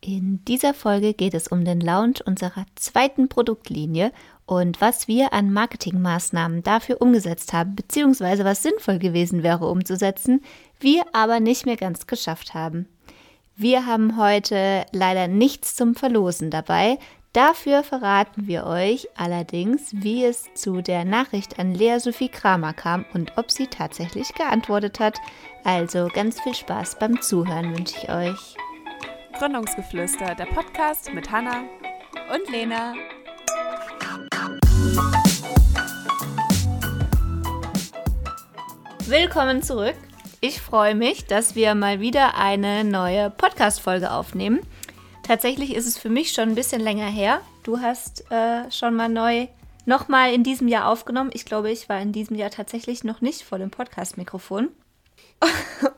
In dieser Folge geht es um den Launch unserer zweiten Produktlinie und was wir an Marketingmaßnahmen dafür umgesetzt haben, beziehungsweise was sinnvoll gewesen wäre umzusetzen, wir aber nicht mehr ganz geschafft haben. Wir haben heute leider nichts zum Verlosen dabei. Dafür verraten wir euch allerdings, wie es zu der Nachricht an Lea Sophie Kramer kam und ob sie tatsächlich geantwortet hat. Also ganz viel Spaß beim Zuhören wünsche ich euch. Gründungsgeflüster, der Podcast mit Hanna und Lena. Willkommen zurück. Ich freue mich, dass wir mal wieder eine neue Podcast-Folge aufnehmen. Tatsächlich ist es für mich schon ein bisschen länger her. Du hast äh, schon mal neu nochmal in diesem Jahr aufgenommen. Ich glaube, ich war in diesem Jahr tatsächlich noch nicht vor dem Podcast-Mikrofon.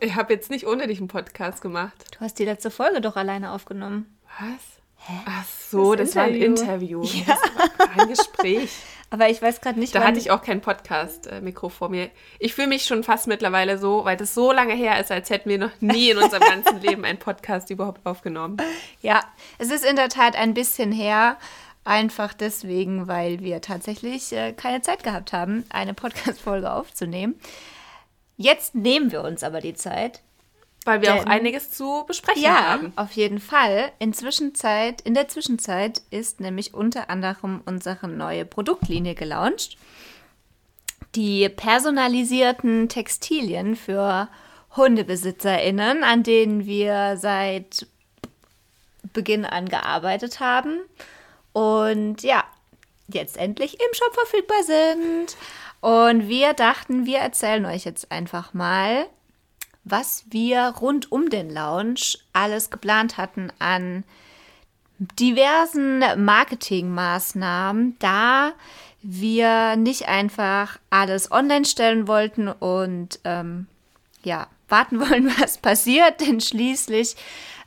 Ich habe jetzt nicht ohne dich einen Podcast gemacht. Du hast die letzte Folge doch alleine aufgenommen. Was? Hä? Ach so, das, das war ein Interview. Ja. Das war ein Gespräch. Aber ich weiß gerade nicht, Da hatte ich auch kein Podcast-Mikro vor mir. Ich fühle mich schon fast mittlerweile so, weil das so lange her ist, als hätten wir noch nie in unserem ganzen Leben einen Podcast überhaupt aufgenommen. Ja, es ist in der Tat ein bisschen her. Einfach deswegen, weil wir tatsächlich äh, keine Zeit gehabt haben, eine Podcast-Folge aufzunehmen. Jetzt nehmen wir uns aber die Zeit. Weil wir auch einiges zu besprechen ja, haben. auf jeden Fall. In, Zwischenzeit, in der Zwischenzeit ist nämlich unter anderem unsere neue Produktlinie gelauncht. Die personalisierten Textilien für HundebesitzerInnen, an denen wir seit Beginn an gearbeitet haben. Und ja, jetzt endlich im Shop verfügbar sind. Und wir dachten, wir erzählen euch jetzt einfach mal, was wir rund um den Lounge alles geplant hatten an diversen Marketingmaßnahmen, da wir nicht einfach alles online stellen wollten und ähm, ja, warten wollen, was passiert, denn schließlich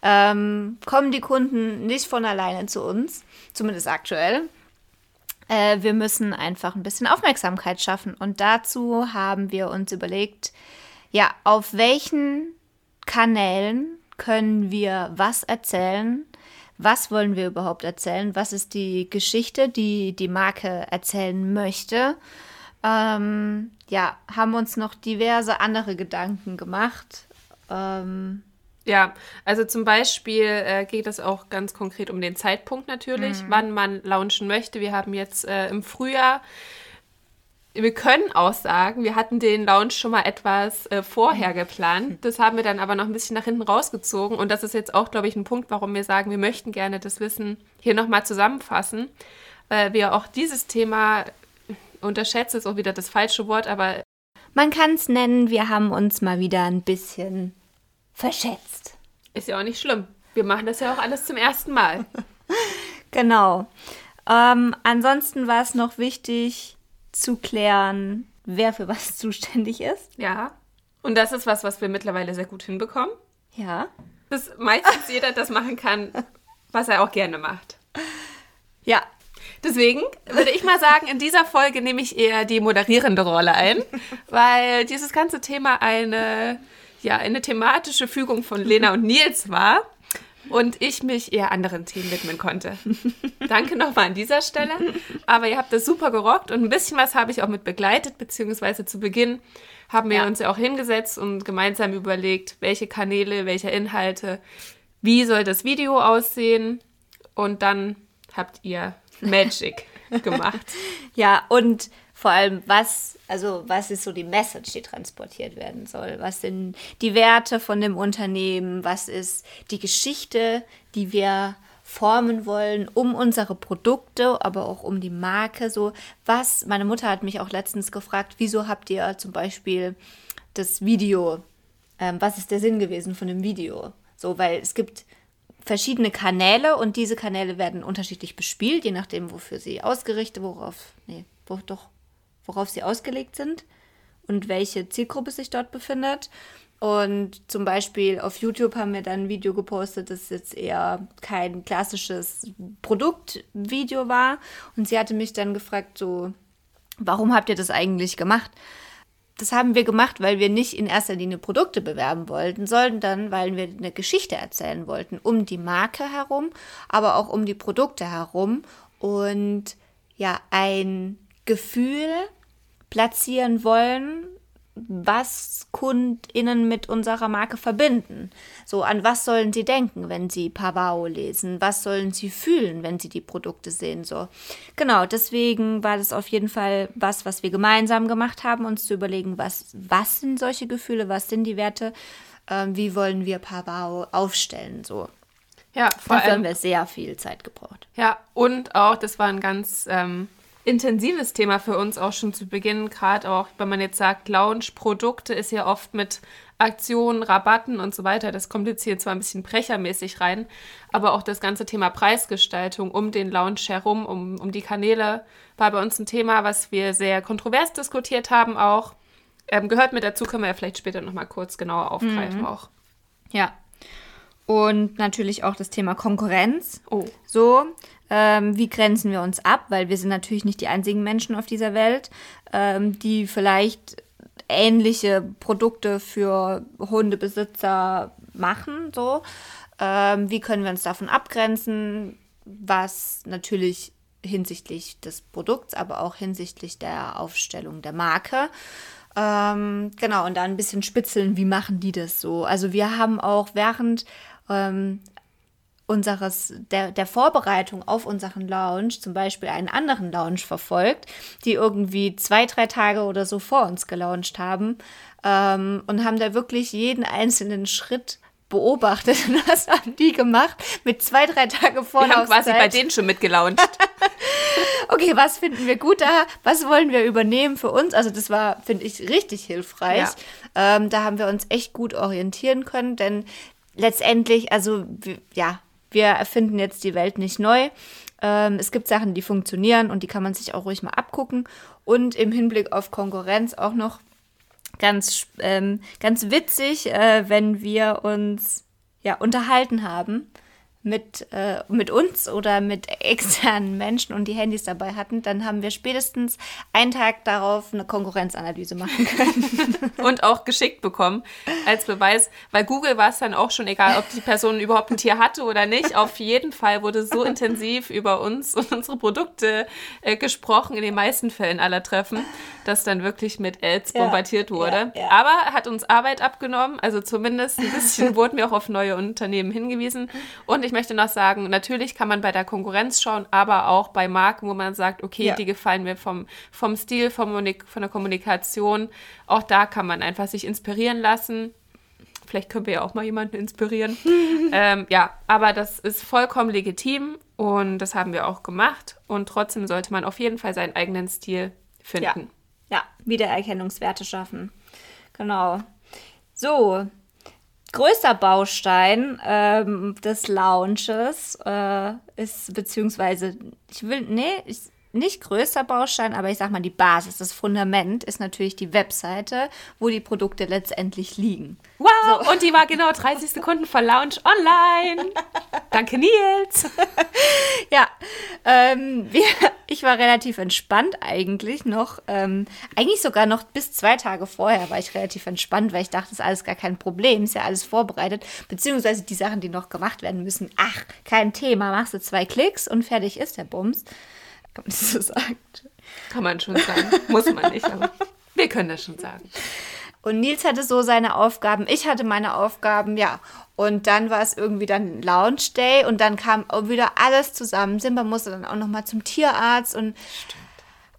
ähm, kommen die Kunden nicht von alleine zu uns, zumindest aktuell. Äh, wir müssen einfach ein bisschen Aufmerksamkeit schaffen. Und dazu haben wir uns überlegt, ja, auf welchen Kanälen können wir was erzählen? Was wollen wir überhaupt erzählen? Was ist die Geschichte, die die Marke erzählen möchte? Ähm, ja, haben uns noch diverse andere Gedanken gemacht. Ähm, ja, also zum Beispiel äh, geht es auch ganz konkret um den Zeitpunkt natürlich, mhm. wann man launchen möchte. Wir haben jetzt äh, im Frühjahr, wir können auch sagen, wir hatten den Launch schon mal etwas äh, vorher geplant. Das haben wir dann aber noch ein bisschen nach hinten rausgezogen. Und das ist jetzt auch, glaube ich, ein Punkt, warum wir sagen, wir möchten gerne das Wissen hier nochmal zusammenfassen. Weil wir auch dieses Thema, unterschätzt ist auch wieder das falsche Wort, aber... Man kann es nennen, wir haben uns mal wieder ein bisschen verschätzt. Ist ja auch nicht schlimm. Wir machen das ja auch alles zum ersten Mal. genau. Ähm, ansonsten war es noch wichtig zu klären, wer für was zuständig ist. Ja. Und das ist was, was wir mittlerweile sehr gut hinbekommen. Ja. Dass meistens jeder das machen kann, was er auch gerne macht. Ja. Deswegen würde ich mal sagen, in dieser Folge nehme ich eher die moderierende Rolle ein, weil dieses ganze Thema eine ja eine thematische Fügung von Lena und Nils war und ich mich eher anderen Themen widmen konnte. Danke nochmal an dieser Stelle. Aber ihr habt das super gerockt und ein bisschen was habe ich auch mit begleitet, beziehungsweise zu Beginn haben wir ja. uns ja auch hingesetzt und gemeinsam überlegt, welche Kanäle, welche Inhalte, wie soll das Video aussehen und dann habt ihr Magic gemacht. Ja, und vor allem, was, also was ist so die Message, die transportiert werden soll? Was sind die Werte von dem Unternehmen? Was ist die Geschichte, die wir formen wollen, um unsere Produkte, aber auch um die Marke. So, was, meine Mutter hat mich auch letztens gefragt, wieso habt ihr zum Beispiel das Video, ähm, was ist der Sinn gewesen von dem Video? So, weil es gibt verschiedene Kanäle und diese Kanäle werden unterschiedlich bespielt, je nachdem, wofür sie ausgerichtet, worauf, nee, wo, doch, worauf sie ausgelegt sind und welche Zielgruppe sich dort befindet. Und zum Beispiel auf YouTube haben wir dann ein Video gepostet, das jetzt eher kein klassisches Produktvideo war. Und sie hatte mich dann gefragt, so, warum habt ihr das eigentlich gemacht? das haben wir gemacht, weil wir nicht in erster Linie Produkte bewerben wollten, sondern weil wir eine Geschichte erzählen wollten um die Marke herum, aber auch um die Produkte herum und ja, ein Gefühl platzieren wollen, was KundInnen mit unserer Marke verbinden. So, an was sollen sie denken, wenn sie Pavao lesen? Was sollen sie fühlen, wenn sie die Produkte sehen? So, genau, deswegen war das auf jeden Fall was, was wir gemeinsam gemacht haben, uns zu überlegen, was, was sind solche Gefühle, was sind die Werte, ähm, wie wollen wir Pavao aufstellen, so. Ja, vor Dafür allem haben wir sehr viel Zeit gebraucht. Ja, und auch, das war ein ganz ähm, intensives Thema für uns auch schon zu Beginn, gerade auch, wenn man jetzt sagt, Lounge-Produkte ist ja oft mit Aktionen, Rabatten und so weiter. Das kommt jetzt hier zwar ein bisschen brechermäßig rein, aber auch das ganze Thema Preisgestaltung um den Lounge herum, um, um die Kanäle, war bei uns ein Thema, was wir sehr kontrovers diskutiert haben auch. Ähm, gehört mit dazu, können wir ja vielleicht später nochmal kurz genauer aufgreifen mhm. auch. Ja. Und natürlich auch das Thema Konkurrenz. Oh. So, ähm, wie grenzen wir uns ab? Weil wir sind natürlich nicht die einzigen Menschen auf dieser Welt, ähm, die vielleicht ähnliche Produkte für Hundebesitzer machen. So, ähm, wie können wir uns davon abgrenzen? Was natürlich hinsichtlich des Produkts, aber auch hinsichtlich der Aufstellung der Marke. Ähm, genau, und dann ein bisschen spitzeln, wie machen die das so? Also wir haben auch während ähm, unseres, der, der Vorbereitung auf unseren Lounge zum Beispiel einen anderen Lounge verfolgt, die irgendwie zwei, drei Tage oder so vor uns gelauncht haben ähm, und haben da wirklich jeden einzelnen Schritt beobachtet. Und was haben die gemacht mit zwei, drei Tage vor Wir haben quasi bei denen schon mitgelauncht. okay, was finden wir gut da? Was wollen wir übernehmen für uns? Also das war, finde ich, richtig hilfreich. Ja. Ähm, da haben wir uns echt gut orientieren können, denn letztendlich, also ja, wir erfinden jetzt die Welt nicht neu. Ähm, es gibt Sachen, die funktionieren und die kann man sich auch ruhig mal abgucken. Und im Hinblick auf Konkurrenz auch noch ganz, ähm, ganz witzig, äh, wenn wir uns ja unterhalten haben mit, äh, mit uns oder mit externen Menschen und die Handys dabei hatten, dann haben wir spätestens einen Tag darauf eine Konkurrenzanalyse machen können. und auch geschickt bekommen als Beweis, weil Google war es dann auch schon egal, ob die Person überhaupt ein Tier hatte oder nicht. Auf jeden Fall wurde so intensiv über uns und unsere Produkte äh, gesprochen, in den meisten Fällen aller Treffen, dass dann wirklich mit Ads ja, bombardiert wurde. Ja, ja. Aber hat uns Arbeit abgenommen, also zumindest ein bisschen wurden wir auch auf neue Unternehmen hingewiesen und ich ich möchte noch sagen, natürlich kann man bei der Konkurrenz schauen, aber auch bei Marken, wo man sagt, okay, ja. die gefallen mir vom, vom Stil, vom, von der Kommunikation. Auch da kann man einfach sich inspirieren lassen. Vielleicht können wir ja auch mal jemanden inspirieren. ähm, ja, aber das ist vollkommen legitim und das haben wir auch gemacht. Und trotzdem sollte man auf jeden Fall seinen eigenen Stil finden. Ja, ja. Wiedererkennungswerte schaffen. Genau. So, größter Baustein ähm, des Launches äh, ist, beziehungsweise, ich will, nee, ich, nicht größter Baustein, aber ich sag mal, die Basis, das Fundament ist natürlich die Webseite, wo die Produkte letztendlich liegen. Wow! So. Und die war genau 30 Sekunden vor Launch online. Danke, Nils. ja, ähm, wir, ich war relativ entspannt eigentlich noch. Ähm, eigentlich sogar noch bis zwei Tage vorher war ich relativ entspannt, weil ich dachte, das ist alles gar kein Problem, ist ja alles vorbereitet. Beziehungsweise die Sachen, die noch gemacht werden müssen. Ach, kein Thema, machst du zwei Klicks und fertig ist der Bums. Kann man das so sagen? Kann man schon sagen. Muss man nicht, aber wir können das schon sagen. Und Nils hatte so seine Aufgaben, ich hatte meine Aufgaben, ja. Und dann war es irgendwie dann Lounge Day und dann kam wieder alles zusammen. Simba musste dann auch noch mal zum Tierarzt und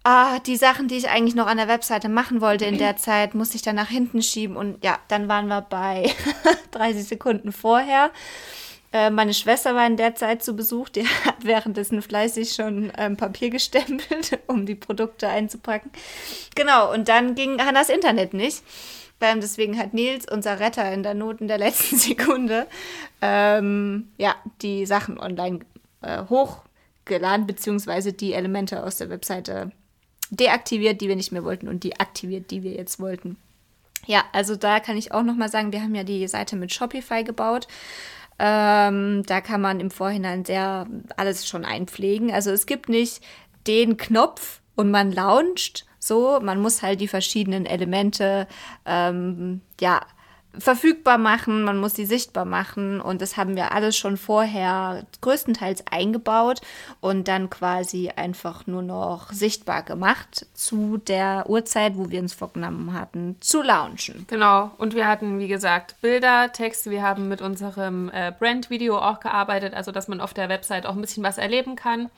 ah, die Sachen, die ich eigentlich noch an der Webseite machen wollte in der Zeit, musste ich dann nach hinten schieben. Und ja, dann waren wir bei 30 Sekunden vorher. Äh, meine Schwester war in der Zeit zu Besuch, die hat währenddessen fleißig schon ähm, Papier gestempelt, um die Produkte einzupacken. Genau, und dann ging Hannas Internet nicht. Ähm, deswegen hat Nils, unser Retter in der Not in der letzten Sekunde, ähm, ja, die Sachen online äh, hochgeladen, beziehungsweise die Elemente aus der Webseite deaktiviert, die wir nicht mehr wollten, und die aktiviert, die wir jetzt wollten. Ja, also da kann ich auch noch mal sagen, wir haben ja die Seite mit Shopify gebaut. Ähm, da kann man im Vorhinein sehr alles schon einpflegen. Also es gibt nicht den Knopf und man launcht, So, man muss halt die verschiedenen Elemente ähm, ja verfügbar machen, man muss sie sichtbar machen und das haben wir alles schon vorher größtenteils eingebaut und dann quasi einfach nur noch sichtbar gemacht zu der Uhrzeit, wo wir uns vorgenommen hatten, zu launchen. Genau, und wir hatten, wie gesagt, Bilder, Texte, wir haben mit unserem äh, Brand-Video auch gearbeitet, also dass man auf der Website auch ein bisschen was erleben kann.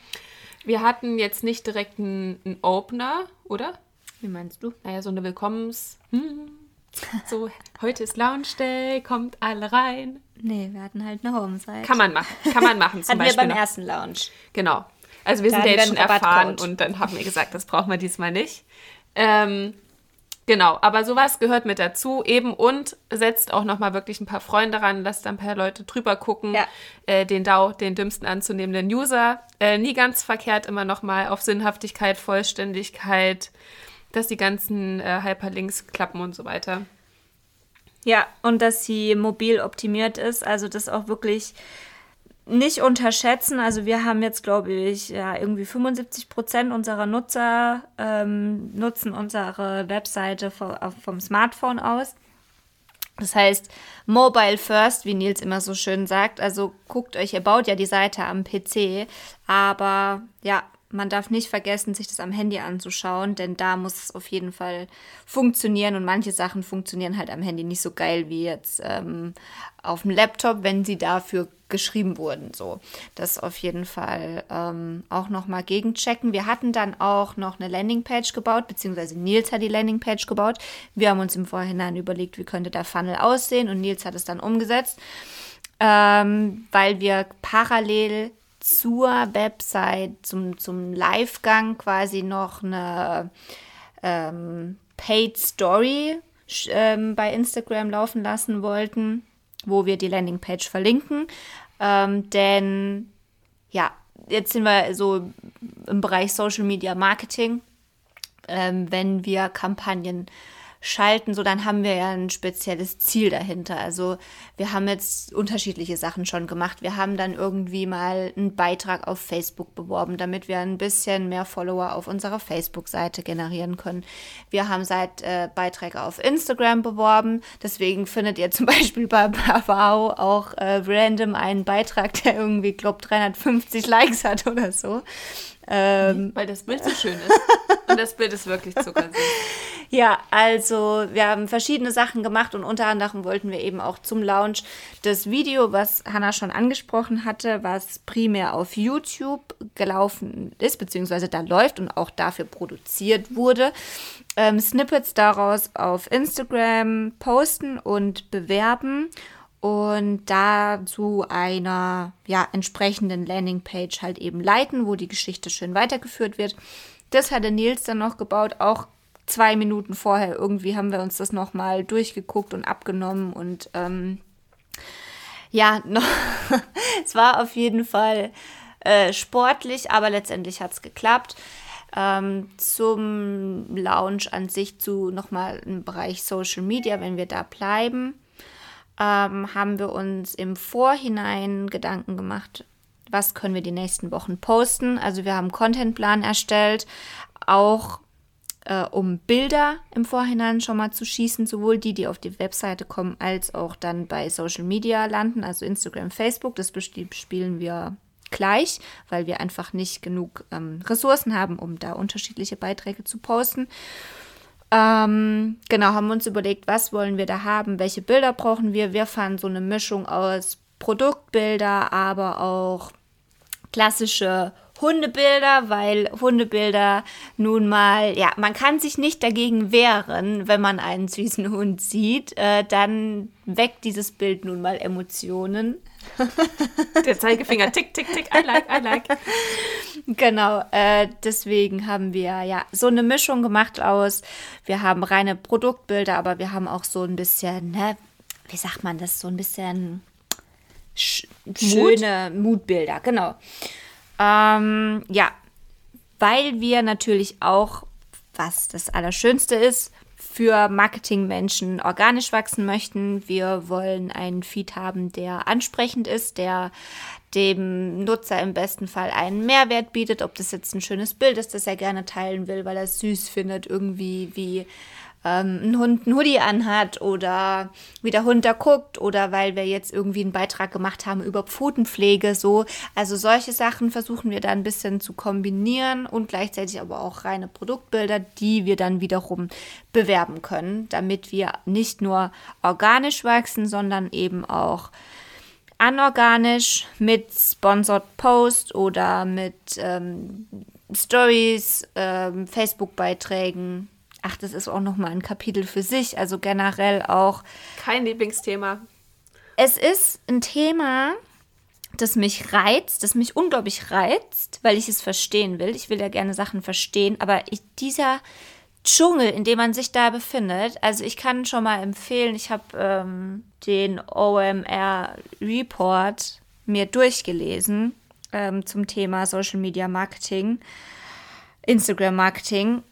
Wir hatten jetzt nicht direkt einen, einen Opener, oder? Wie meinst du? Naja, so eine Willkommens... Hm so, heute ist Lounge Day, kommt alle rein. Nee, wir hatten halt eine Homesite. Kann man machen, kann man machen. Zum hatten Beispiel wir beim noch. ersten Lounge. Genau. Also wir da sind ja jetzt schon erfahren und dann haben wir gesagt, das brauchen wir diesmal nicht. Ähm, genau, aber sowas gehört mit dazu eben und setzt auch nochmal wirklich ein paar Freunde ran, lasst ein paar Leute drüber gucken, ja. äh, den DAO, den dümmsten anzunehmenden User. Äh, nie ganz verkehrt immer nochmal auf Sinnhaftigkeit, Vollständigkeit, dass die ganzen äh, Hyperlinks klappen und so weiter. Ja, und dass sie mobil optimiert ist, also das auch wirklich nicht unterschätzen. Also wir haben jetzt, glaube ich, ja, irgendwie 75 Prozent unserer Nutzer ähm, nutzen unsere Webseite vom, Smartphone aus. Das heißt, Mobile First, wie Nils immer so schön sagt. Also guckt euch, ihr baut ja die Seite am PC, aber ja, man darf nicht vergessen, sich das am Handy anzuschauen, denn da muss es auf jeden Fall funktionieren und manche Sachen funktionieren halt am Handy nicht so geil wie jetzt ähm, auf dem Laptop, wenn sie dafür geschrieben wurden. So, das auf jeden Fall ähm, auch nochmal gegenchecken. Wir hatten dann auch noch eine Landingpage gebaut, beziehungsweise Nils hat die Landingpage gebaut. Wir haben uns im Vorhinein überlegt, wie könnte der Funnel aussehen und Nils hat es dann umgesetzt, ähm, weil wir parallel zur Website, zum, zum Livegang quasi noch eine ähm, Paid Story ähm, bei Instagram laufen lassen wollten, wo wir die Landingpage verlinken. Ähm, denn ja, jetzt sind wir so im Bereich Social Media Marketing. Ähm, wenn wir Kampagnen schalten, so dann haben wir ja ein spezielles Ziel dahinter. Also wir haben jetzt unterschiedliche Sachen schon gemacht. Wir haben dann irgendwie mal einen Beitrag auf Facebook beworben, damit wir ein bisschen mehr Follower auf unserer Facebook-Seite generieren können. Wir haben seit äh, Beiträge auf Instagram beworben. Deswegen findet ihr zum Beispiel bei Bravau auch äh, random einen Beitrag, der irgendwie, glaube 350 Likes hat oder so. Ähm, Weil das Bild so schön ist. Das Bild ist wirklich zuckersüß. Ja, also wir haben verschiedene Sachen gemacht und unter anderem wollten wir eben auch zum Launch das Video, was Hannah schon angesprochen hatte, was primär auf YouTube gelaufen ist, beziehungsweise da läuft und auch dafür produziert wurde, ähm, Snippets daraus auf Instagram posten und bewerben und da zu einer ja, entsprechenden Landingpage halt eben leiten, wo die Geschichte schön weitergeführt wird. Das hatte Nils dann noch gebaut, auch zwei Minuten vorher. Irgendwie haben wir uns das nochmal durchgeguckt und abgenommen und ähm, ja, noch, es war auf jeden Fall äh, sportlich, aber letztendlich hat es geklappt. Ähm, zum Lounge an sich zu nochmal im Bereich Social Media, wenn wir da bleiben ähm, haben wir uns im Vorhinein Gedanken gemacht, was können wir die nächsten Wochen posten. Also wir haben einen Contentplan erstellt, auch äh, um Bilder im Vorhinein schon mal zu schießen, sowohl die, die auf die Webseite kommen, als auch dann bei Social Media landen, also Instagram, Facebook. Das spielen wir gleich, weil wir einfach nicht genug ähm, Ressourcen haben, um da unterschiedliche Beiträge zu posten. Ähm, genau, haben uns überlegt, was wollen wir da haben, welche Bilder brauchen wir. Wir fanden so eine Mischung aus Produktbilder, aber auch klassische Hundebilder, weil Hundebilder nun mal, ja, man kann sich nicht dagegen wehren, wenn man einen süßen Hund sieht, äh, dann weckt dieses Bild nun mal Emotionen. Der Zeigefinger tick, tick, tick, I like, I like. Genau, äh, deswegen haben wir ja so eine Mischung gemacht aus, wir haben reine Produktbilder, aber wir haben auch so ein bisschen, ne, wie sagt man das, so ein bisschen sch Mut? schöne Mutbilder, genau. Ähm, ja, weil wir natürlich auch, was das Allerschönste ist, für Marketingmenschen organisch wachsen möchten. Wir wollen einen Feed haben, der ansprechend ist, der dem Nutzer im besten Fall einen Mehrwert bietet, ob das jetzt ein schönes Bild ist, das er gerne teilen will, weil er es süß findet, irgendwie wie ähm, ein Hund ein Hoodie anhat oder wie der Hund da guckt oder weil wir jetzt irgendwie einen Beitrag gemacht haben über Pfotenpflege, so. Also solche Sachen versuchen wir da ein bisschen zu kombinieren und gleichzeitig aber auch reine Produktbilder, die wir dann wiederum bewerben können, damit wir nicht nur organisch wachsen, sondern eben auch anorganisch mit Sponsored Post oder mit ähm, Stories, ähm, Facebook-Beiträgen ach, das ist auch nochmal ein Kapitel für sich. Also generell auch. Kein Lieblingsthema. Es ist ein Thema, das mich reizt, das mich unglaublich reizt, weil ich es verstehen will. Ich will ja gerne Sachen verstehen, aber ich, dieser Dschungel, in dem man sich da befindet, also ich kann schon mal empfehlen, ich habe ähm, den OMR Report mir durchgelesen ähm, zum Thema Social Media Marketing, Instagram Marketing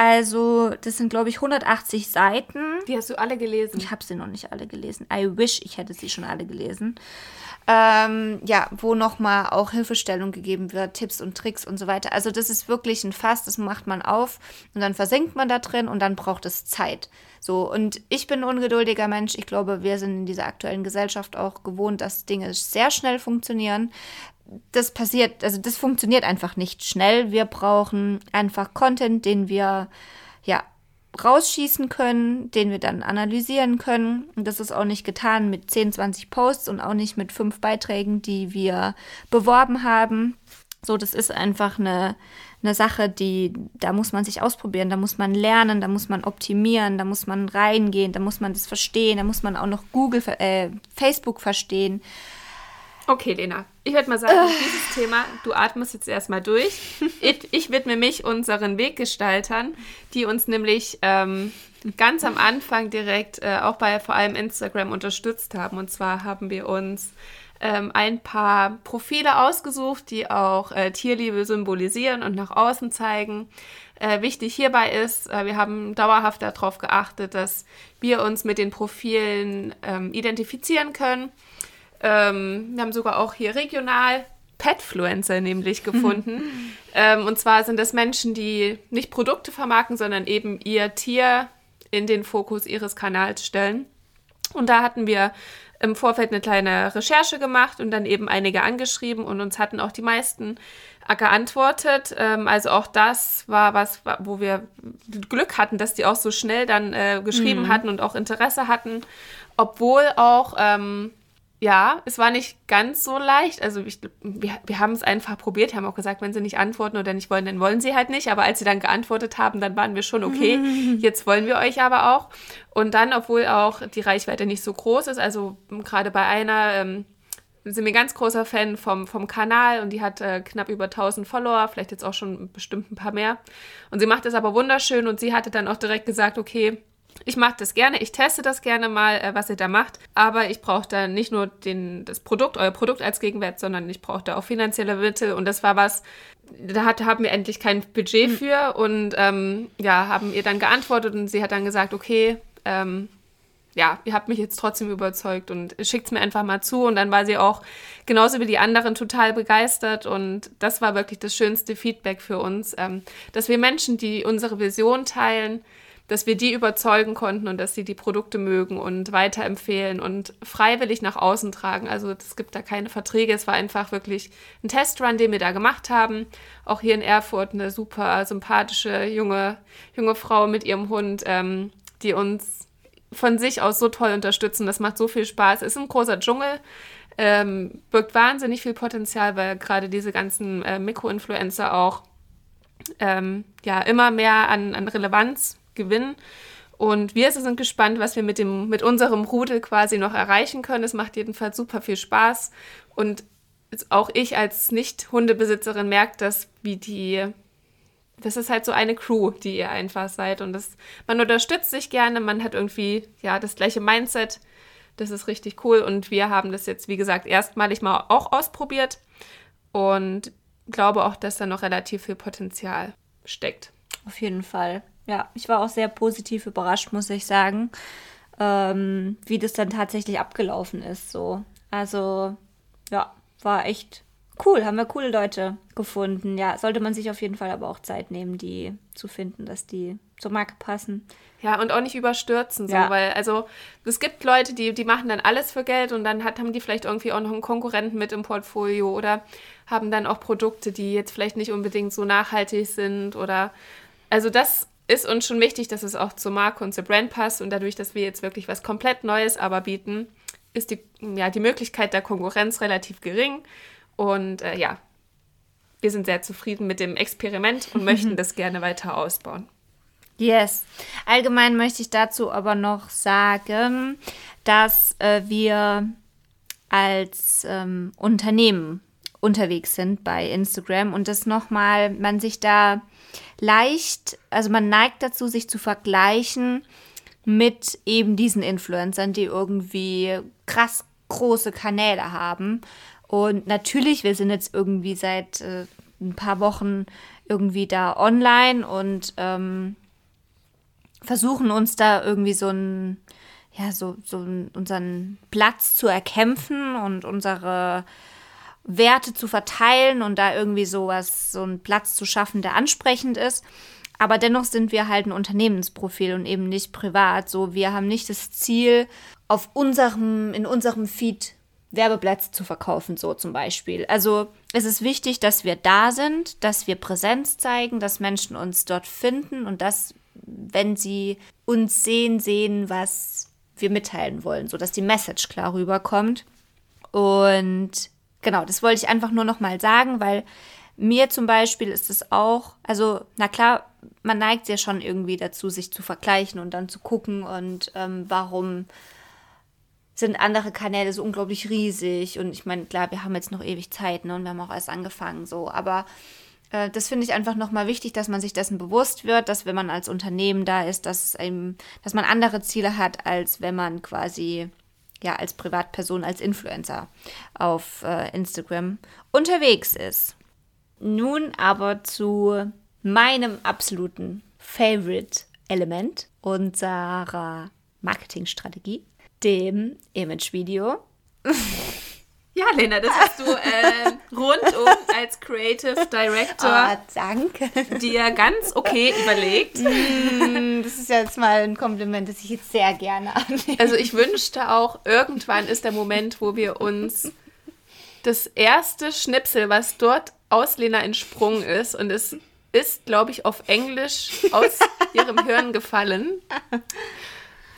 also, das sind, glaube ich, 180 Seiten. Die hast du alle gelesen? Ich habe sie noch nicht alle gelesen. I wish, ich hätte sie schon alle gelesen. Ähm, ja, wo nochmal auch Hilfestellung gegeben wird, Tipps und Tricks und so weiter. Also, das ist wirklich ein Fass, das macht man auf und dann versinkt man da drin und dann braucht es Zeit. So, und ich bin ein ungeduldiger Mensch. Ich glaube, wir sind in dieser aktuellen Gesellschaft auch gewohnt, dass Dinge sehr schnell funktionieren das passiert, also das funktioniert einfach nicht schnell. Wir brauchen einfach Content, den wir ja rausschießen können, den wir dann analysieren können. Und das ist auch nicht getan mit 10, 20 Posts und auch nicht mit fünf Beiträgen, die wir beworben haben. So, das ist einfach eine, eine Sache, die, da muss man sich ausprobieren, da muss man lernen, da muss man optimieren, da muss man reingehen, da muss man das verstehen, da muss man auch noch Google, äh, Facebook verstehen. Okay, Lena, ich würde mal sagen, uh. dieses Thema, du atmest jetzt erstmal durch. Ich, ich, widme mich unseren Weggestaltern, die uns nämlich ähm, ganz am Anfang direkt äh, auch bei vor allem Instagram unterstützt haben. Und zwar haben wir uns ähm, ein paar Profile ausgesucht, die auch äh, Tierliebe symbolisieren und nach außen zeigen. Äh, wichtig hierbei ist, äh, wir haben dauerhaft darauf geachtet, dass wir uns mit den Profilen ähm, identifizieren können ähm, wir haben sogar auch hier regional Petfluencer nämlich gefunden. ähm, und zwar sind das Menschen, die nicht Produkte vermarkten, sondern eben ihr Tier in den Fokus ihres Kanals stellen. Und da hatten wir im Vorfeld eine kleine Recherche gemacht und dann eben einige angeschrieben und uns hatten auch die meisten geantwortet. Ähm, also auch das war was, wo wir Glück hatten, dass die auch so schnell dann äh, geschrieben mhm. hatten und auch Interesse hatten, obwohl auch ähm, ja, es war nicht ganz so leicht. Also ich, wir, wir haben es einfach probiert, haben auch gesagt, wenn sie nicht antworten oder nicht wollen, dann wollen sie halt nicht. Aber als sie dann geantwortet haben, dann waren wir schon okay. Jetzt wollen wir euch aber auch. Und dann, obwohl auch die Reichweite nicht so groß ist, also gerade bei einer ähm, sind wir ganz großer Fan vom, vom Kanal und die hat äh, knapp über 1000 Follower, vielleicht jetzt auch schon bestimmt ein paar mehr. Und sie macht es aber wunderschön und sie hatte dann auch direkt gesagt, okay, ich mache das gerne, ich teste das gerne mal, äh, was ihr da macht, aber ich brauche da nicht nur den, das Produkt, euer Produkt als Gegenwert, sondern ich brauche da auch finanzielle Mittel und das war was, da hat, haben wir endlich kein Budget mhm. für und ähm, ja, haben ihr dann geantwortet und sie hat dann gesagt, okay, ähm, ja, ihr habt mich jetzt trotzdem überzeugt und schickt es mir einfach mal zu. Und dann war sie auch genauso wie die anderen total begeistert. Und das war wirklich das schönste Feedback für uns, ähm, dass wir Menschen, die unsere Vision teilen, dass wir die überzeugen konnten und dass sie die Produkte mögen und weiterempfehlen und freiwillig nach außen tragen. Also es gibt da keine Verträge. Es war einfach wirklich ein Testrun, den wir da gemacht haben. Auch hier in Erfurt eine super sympathische junge, junge Frau mit ihrem Hund, ähm, die uns von sich aus so toll unterstützen. Das macht so viel Spaß. Es ist ein großer Dschungel. Ähm, birgt wahnsinnig viel Potenzial, weil gerade diese ganzen äh, Mikroinfluencer auch ähm, ja, immer mehr an, an Relevanz gewinnen. Und wir sind gespannt, was wir mit, dem, mit unserem Rudel quasi noch erreichen können. Es macht jedenfalls super viel Spaß. Und auch ich als Nicht-Hundebesitzerin merke das, wie die. Das ist halt so eine Crew, die ihr einfach seid. Und das, man unterstützt sich gerne, man hat irgendwie ja das gleiche Mindset. Das ist richtig cool. Und wir haben das jetzt, wie gesagt, erstmalig mal auch ausprobiert. Und glaube auch, dass da noch relativ viel Potenzial steckt. Auf jeden Fall. Ja, ich war auch sehr positiv überrascht, muss ich sagen, ähm, wie das dann tatsächlich abgelaufen ist. So. Also, ja, war echt cool. Haben wir coole Leute gefunden. Ja, sollte man sich auf jeden Fall aber auch Zeit nehmen, die zu finden, dass die zur Marke passen. Ja, und auch nicht überstürzen, so, Ja. weil, also, es gibt Leute, die, die machen dann alles für Geld und dann hat, haben die vielleicht irgendwie auch noch einen Konkurrenten mit im Portfolio oder haben dann auch Produkte, die jetzt vielleicht nicht unbedingt so nachhaltig sind oder, also das ist uns schon wichtig, dass es auch zur Marke und zur Brand passt und dadurch, dass wir jetzt wirklich was komplett Neues aber bieten, ist die, ja, die Möglichkeit der Konkurrenz relativ gering und äh, ja, wir sind sehr zufrieden mit dem Experiment und möchten das gerne weiter ausbauen. Yes. Allgemein möchte ich dazu aber noch sagen, dass äh, wir als ähm, Unternehmen unterwegs sind bei Instagram und das nochmal, man sich da leicht, also man neigt dazu, sich zu vergleichen mit eben diesen Influencern, die irgendwie krass große Kanäle haben. Und natürlich, wir sind jetzt irgendwie seit äh, ein paar Wochen irgendwie da online und ähm, versuchen uns da irgendwie so ein, ja, so, so unseren Platz zu erkämpfen und unsere Werte zu verteilen und da irgendwie sowas, so einen Platz zu schaffen, der ansprechend ist. Aber dennoch sind wir halt ein Unternehmensprofil und eben nicht privat. So, wir haben nicht das Ziel, auf unserem, in unserem Feed Werbeplätze zu verkaufen, so zum Beispiel. Also es ist wichtig, dass wir da sind, dass wir Präsenz zeigen, dass Menschen uns dort finden und dass, wenn sie uns sehen, sehen, was wir mitteilen wollen, sodass die Message klar rüberkommt. Und genau, das wollte ich einfach nur noch mal sagen, weil mir zum Beispiel ist es auch, also na klar, man neigt ja schon irgendwie dazu, sich zu vergleichen und dann zu gucken und ähm, warum sind andere Kanäle so unglaublich riesig. Und ich meine, klar, wir haben jetzt noch ewig Zeit ne, und wir haben auch erst angefangen so, aber äh, das finde ich einfach nochmal wichtig, dass man sich dessen bewusst wird, dass wenn man als Unternehmen da ist, dass, einem, dass man andere Ziele hat, als wenn man quasi ja als Privatperson, als Influencer auf äh, Instagram unterwegs ist. Nun aber zu meinem absoluten Favorite-Element unserer Marketingstrategie, dem Image-Video. Ja, Lena, das hast du äh, rundum als Creative Director Ah, danke. dir ganz okay überlegt. Mm, Das ist jetzt mal ein Kompliment, das ich jetzt sehr gerne annehme. Also ich wünschte auch, irgendwann ist der Moment, wo wir uns das erste Schnipsel, was dort aus Lena entsprungen ist, und es ist, glaube ich, auf Englisch aus ihrem Hirn gefallen.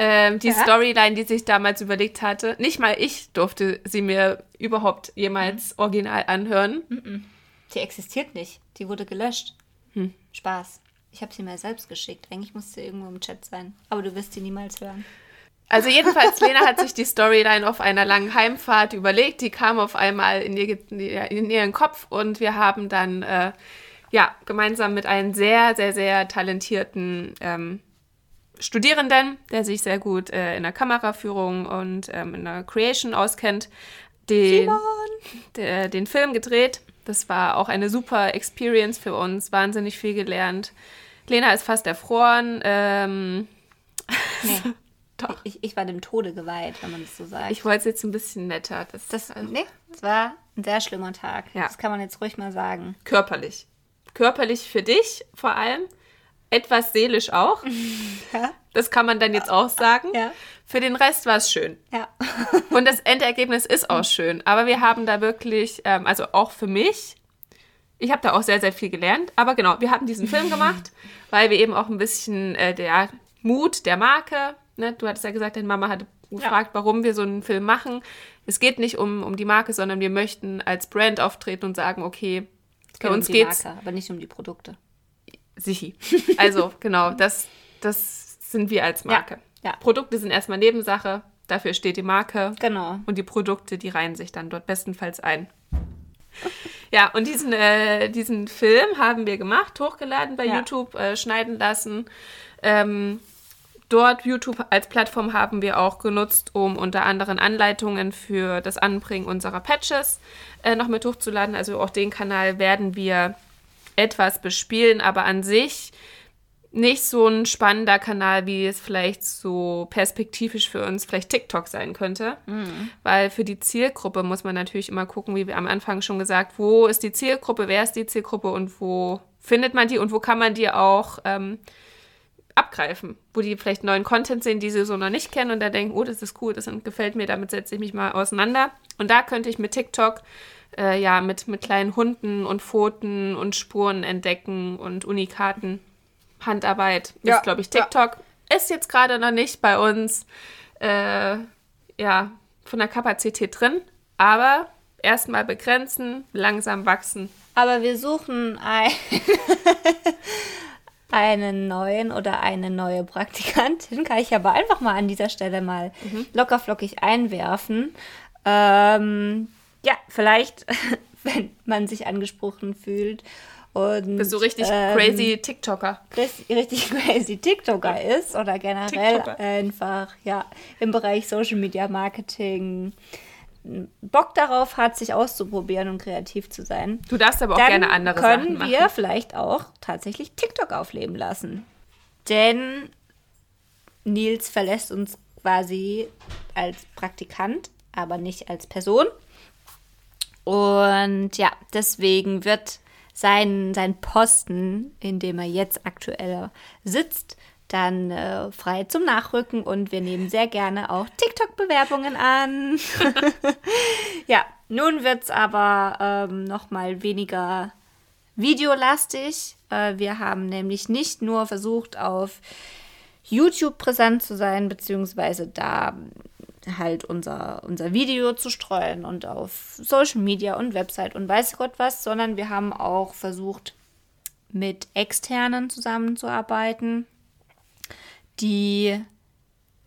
Ähm, die Ja. Storyline, die sich damals überlegt hatte. Nicht mal ich durfte sie mir überhaupt jemals original anhören. Die existiert nicht. Die wurde gelöscht. Hm. Spaß. Ich habe sie mir selbst geschickt. Eigentlich muss sie irgendwo im Chat sein. Aber du wirst sie niemals hören. Also jedenfalls, Lena hat sich die Storyline auf einer langen Heimfahrt überlegt. Die kam auf einmal in, ihr, in ihren Kopf und wir haben dann äh, ja gemeinsam mit einem sehr, sehr, sehr talentierten ähm, Studierenden, der sich sehr gut äh, in der Kameraführung und ähm, in der Creation auskennt, den, der, den Film gedreht. Das war auch eine super Experience für uns, wahnsinnig viel gelernt. Lena ist fast erfroren. Ähm, Nee. Doch. Ich, ich war dem Tode geweiht, wenn man das so sagt. Ich wollte es jetzt ein bisschen netter. Das, das, also, nee, es war ein sehr schlimmer Tag. Ja. Das kann man jetzt ruhig mal sagen. körperlich. Körperlich für dich vor allem. Etwas seelisch auch. Ja. Das kann man dann jetzt auch sagen. Ja. Für den Rest war es schön. Ja. Und das Endergebnis ist auch schön. Aber wir haben da wirklich, ähm, also auch für mich, ich habe da auch sehr, sehr viel gelernt. Aber genau, wir haben diesen Film gemacht, weil wir eben auch ein bisschen äh, der Mut der Marke, ne? du hattest ja gesagt, deine Mama hatte gefragt, warum wir so einen Film machen. Es geht nicht um, um die Marke, sondern wir möchten als Brand auftreten und sagen, okay, bei Geht uns um die geht's Marke, aber nicht um die Produkte. Sichi. Also, genau, das, das sind wir als Marke. Ja, ja. Produkte sind erstmal Nebensache, dafür steht die Marke. Genau. Und die Produkte, die reihen sich dann dort bestenfalls ein. Ja, und diesen, äh, diesen Film haben wir gemacht, hochgeladen bei Ja. YouTube, äh, schneiden lassen. Ähm, dort, YouTube als Plattform, haben wir auch genutzt, um unter anderem Anleitungen für das Anbringen unserer Patches äh, noch mit hochzuladen. Also auch den Kanal werden wir etwas bespielen, aber an sich nicht so ein spannender Kanal, wie es vielleicht so perspektivisch für uns vielleicht TikTok sein könnte. Mhm. Weil für die Zielgruppe muss man natürlich immer gucken, wie wir am Anfang schon gesagt, wo ist die Zielgruppe, wer ist die Zielgruppe und wo findet man die und wo kann man die auch ähm, abgreifen, wo die vielleicht neuen Content sehen, die sie so noch nicht kennen und da denken, oh, das ist cool, das gefällt mir, damit setze ich mich mal auseinander. Und da könnte ich mit TikTok äh, ja mit, mit kleinen Hunden und Pfoten und Spuren entdecken und Unikaten Handarbeit ja, ist, glaube ich, TikTok. Ja. Ist jetzt gerade noch nicht bei uns äh, ja, von der Kapazität drin, aber erstmal begrenzen, langsam wachsen. Aber wir suchen ein einen neuen oder eine neue Praktikantin. Kann ich aber einfach mal an dieser Stelle mal mhm. lockerflockig einwerfen. Ähm, ja, vielleicht, wenn man sich angesprochen fühlt und, Bist du richtig ähm, crazy TikToker? Richtig crazy TikToker ist oder generell TikToker. einfach ja im Bereich Social Media Marketing Bock darauf hat, sich auszuprobieren und kreativ zu sein. Du darfst aber auch gerne andere Sachen machen. Können wir vielleicht auch tatsächlich TikTok aufleben lassen. Denn Nils verlässt uns quasi als Praktikant, aber nicht als Person. Und ja, deswegen wird sein, sein Posten, in dem er jetzt aktuell sitzt, dann äh, frei zum Nachrücken und wir nehmen sehr gerne auch TikTok-Bewerbungen an. ja, nun wird es aber ähm, noch mal weniger videolastig. Äh, wir haben nämlich nicht nur versucht, auf YouTube präsent zu sein, beziehungsweise da halt unser, unser Video zu streuen und auf Social Media und Website und weiß Gott was, sondern wir haben auch versucht, mit externen zusammenzuarbeiten, die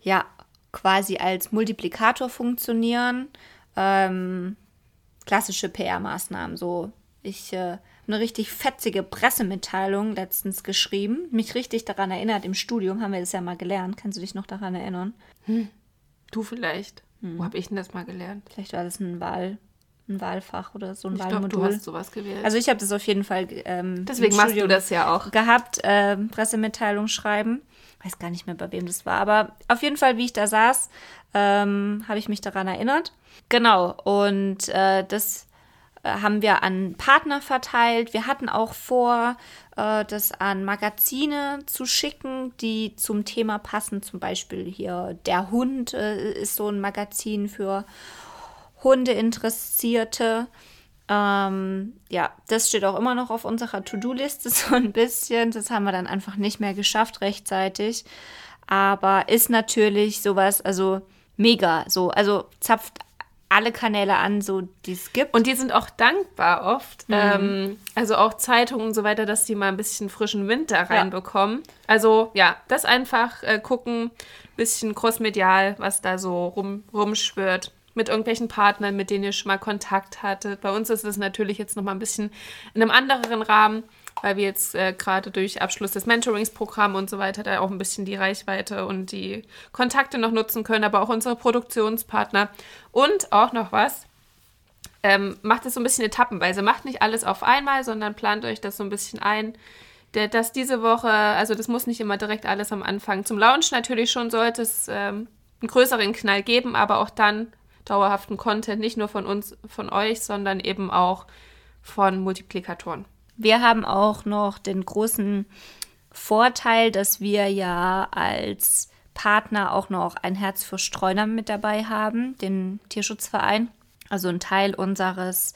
ja quasi als Multiplikator funktionieren. Ähm, klassische PR-Maßnahmen. So, ich äh, eine richtig fetzige Pressemitteilung letztens geschrieben, mich richtig daran erinnert. Im Studium haben wir das ja mal gelernt. Kannst du dich noch daran erinnern? Hm. Du vielleicht. Hm. Wo habe ich denn das mal gelernt? Vielleicht war das ein Wahl, ein Wahlfach oder so ein ich Wahlmodul. Glaub, du hast sowas gewählt. Also ich habe das auf jeden Fall ähm, Deswegen machst du das ja auch. gehabt, äh, Pressemitteilung schreiben. Weiß gar nicht mehr, bei wem das war. Aber auf jeden Fall, wie ich da saß, ähm, habe ich mich daran erinnert. Genau. Und äh, das äh, haben wir an Partner verteilt. Wir hatten auch vor, äh, das an Magazine zu schicken, die zum Thema passen. Zum Beispiel hier Der Hund äh, ist so ein Magazin für Hundeinteressierte. Ähm, ja, das steht auch immer noch auf unserer To-Do-Liste so ein bisschen. Das haben wir dann einfach nicht mehr geschafft rechtzeitig. Aber ist natürlich sowas, also mega so. Also zapft alle Kanäle an, so die es gibt. Und die sind auch dankbar oft. Mhm. Ähm, also auch Zeitungen und so weiter, dass die mal ein bisschen frischen Wind da reinbekommen. Ja. Also ja, das einfach äh, gucken, bisschen crossmedial, was da so rum, rumschwirrt. Mit irgendwelchen Partnern, mit denen ihr schon mal Kontakt hattet. Bei uns ist es natürlich jetzt noch mal ein bisschen in einem anderen Rahmen weil wir jetzt äh, gerade durch Abschluss des Mentoringsprogramms und so weiter da auch ein bisschen die Reichweite und die Kontakte noch nutzen können, aber auch unsere Produktionspartner. Und auch noch was, ähm, macht es so ein bisschen etappenweise. Macht nicht alles auf einmal, sondern plant euch das so ein bisschen ein. Dass diese Woche, also das muss nicht immer direkt alles am Anfang. Zum Launch natürlich schon sollte es ähm, einen größeren Knall geben, aber auch dann dauerhaften Content, nicht nur von uns, von euch, sondern eben auch von Multiplikatoren. Wir haben auch noch den großen Vorteil, dass wir ja als Partner auch noch ein Herz für Streuner mit dabei haben, den Tierschutzverein. Also ein Teil unseres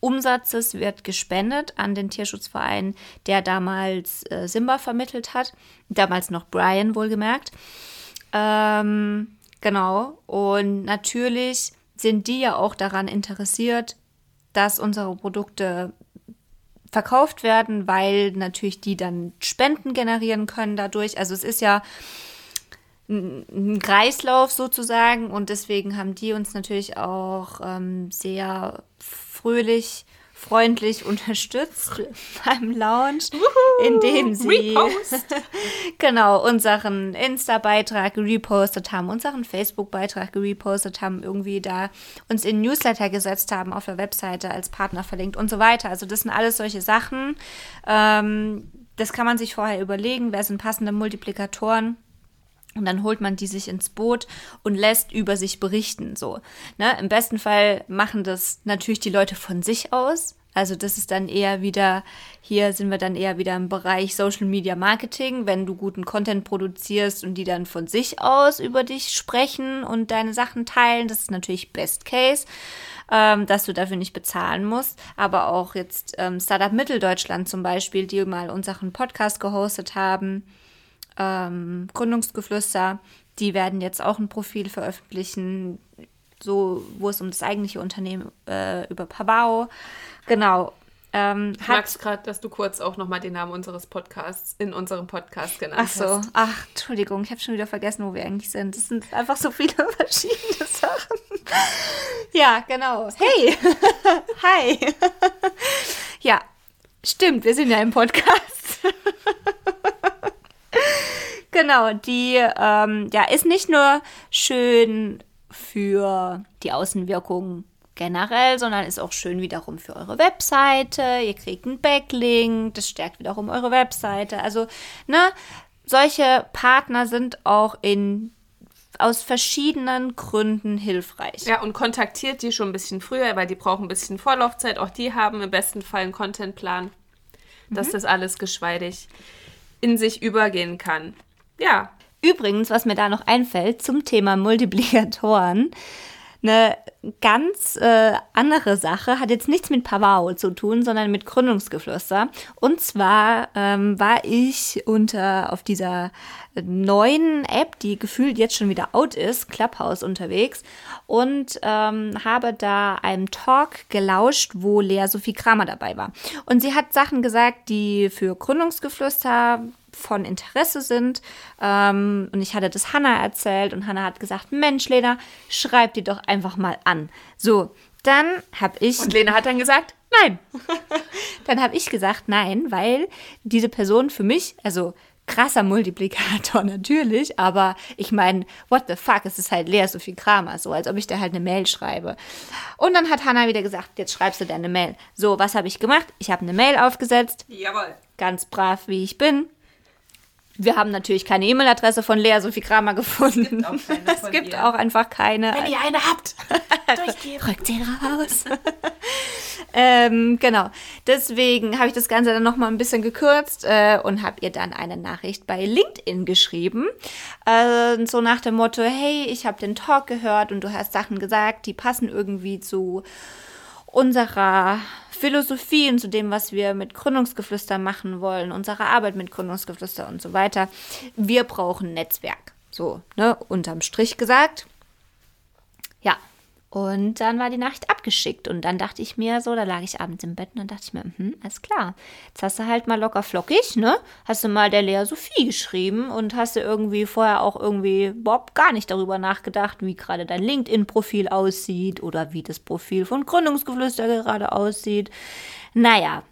Umsatzes wird gespendet an den Tierschutzverein, der damals äh, Simba vermittelt hat. Damals noch Brian wohlgemerkt. Ähm, genau. Und natürlich sind die ja auch daran interessiert, dass unsere Produkte verkauft werden, weil natürlich die dann Spenden generieren können dadurch. Also es ist ja ein Kreislauf sozusagen und deswegen haben die uns natürlich auch ähm, sehr fröhlich freundlich unterstützt beim Launch, indem sie genau unseren Insta-Beitrag repostet haben, unseren Facebook-Beitrag repostet haben, irgendwie da uns in Newsletter gesetzt haben, auf der Webseite als Partner verlinkt und so weiter. Also das sind alles solche Sachen, ähm, das kann man sich vorher überlegen, wer sind passende Multiplikatoren. Und dann holt man die sich ins Boot und lässt über sich berichten. So, ne? Im besten Fall machen das natürlich die Leute von sich aus. Also das ist dann eher wieder, hier sind wir dann eher wieder im Bereich Social Media Marketing, wenn du guten Content produzierst und die dann von sich aus über dich sprechen und deine Sachen teilen. Das ist natürlich Best Case, ähm, dass du dafür nicht bezahlen musst. Aber auch jetzt ähm, Startup Mitteldeutschland zum Beispiel, die mal unseren Podcast gehostet haben, ähm, Gründungsgeflüster, die werden jetzt auch ein Profil veröffentlichen, so wo es um das eigentliche Unternehmen äh, über Pabao. Genau. Ähm, ich mag es gerade, dass du kurz auch nochmal den Namen unseres Podcasts in unserem Podcast genannt ach so. hast. Ach, Entschuldigung, ich habe schon wieder vergessen, wo wir eigentlich sind. Es sind einfach so viele verschiedene Sachen. ja, genau. Hey! Hi! ja, stimmt, wir sind ja im Podcast. genau, die ähm, ja, ist nicht nur schön für die Außenwirkung generell, sondern ist auch schön wiederum für eure Webseite. Ihr kriegt einen Backlink, das stärkt wiederum eure Webseite. Also, ne, solche Partner sind auch in aus verschiedenen Gründen hilfreich. Ja, und kontaktiert die schon ein bisschen früher, weil die brauchen ein bisschen Vorlaufzeit. Auch die haben im besten Fall einen Contentplan, dass mhm. das alles geschmeidig in sich übergehen kann. Ja. Übrigens, was mir da noch einfällt zum Thema Multiplikatoren, eine ganz äh, andere Sache, hat jetzt nichts mit Pavao zu tun, sondern mit Gründungsgeflüster. Und zwar ähm, war ich unter auf dieser neuen App, die gefühlt jetzt schon wieder out ist, Clubhouse unterwegs und ähm, habe da einem Talk gelauscht, wo Lea Sophie Kramer dabei war. Und sie hat Sachen gesagt, die für Gründungsgeflüster von Interesse sind. Ähm, und ich hatte das Hanna erzählt und Hanna hat gesagt, Mensch, Lena, schreib die doch einfach mal an. So, dann habe ich... Und Lena hat dann gesagt, nein. dann habe ich gesagt, nein, weil diese Person für mich, also krasser Multiplikator natürlich, aber ich meine, what the fuck, es ist halt Lea Sophie Kramer, so als ob ich da halt eine Mail schreibe. Und dann hat Hanna wieder gesagt, jetzt schreibst du deine Mail. So, was habe ich gemacht? Ich habe eine Mail aufgesetzt. Jawohl. Ganz brav, wie ich bin. Wir haben natürlich keine E-Mail-Adresse von Lea Sophie Kramer gefunden. Es gibt, auch, es gibt auch, einfach keine. Wenn ihr eine habt, durchgeben. Rückt sie raus. ähm, genau. Deswegen habe ich das Ganze dann nochmal ein bisschen gekürzt äh, und habe ihr dann eine Nachricht bei LinkedIn geschrieben. Äh, so nach dem Motto, hey, ich habe den Talk gehört und du hast Sachen gesagt, die passen irgendwie zu unserer Philosophie und zu dem, was wir mit Gründungsgeflüster machen wollen, unsere Arbeit mit Gründungsgeflüster und so weiter. Wir brauchen Netzwerk. So, ne, unterm Strich gesagt. Ja, und dann war die Nachricht abgeschickt. Und dann dachte ich mir so, da lag ich abends im Bett und dann dachte ich mir, hm, alles klar. Jetzt hast du halt mal locker flockig, ne? Hast du mal der Lea Sophie geschrieben und hast du irgendwie vorher auch irgendwie Bob gar nicht darüber nachgedacht, wie gerade dein LinkedIn-Profil aussieht oder wie das Profil von Gründungsgeflüster gerade aussieht. Naja,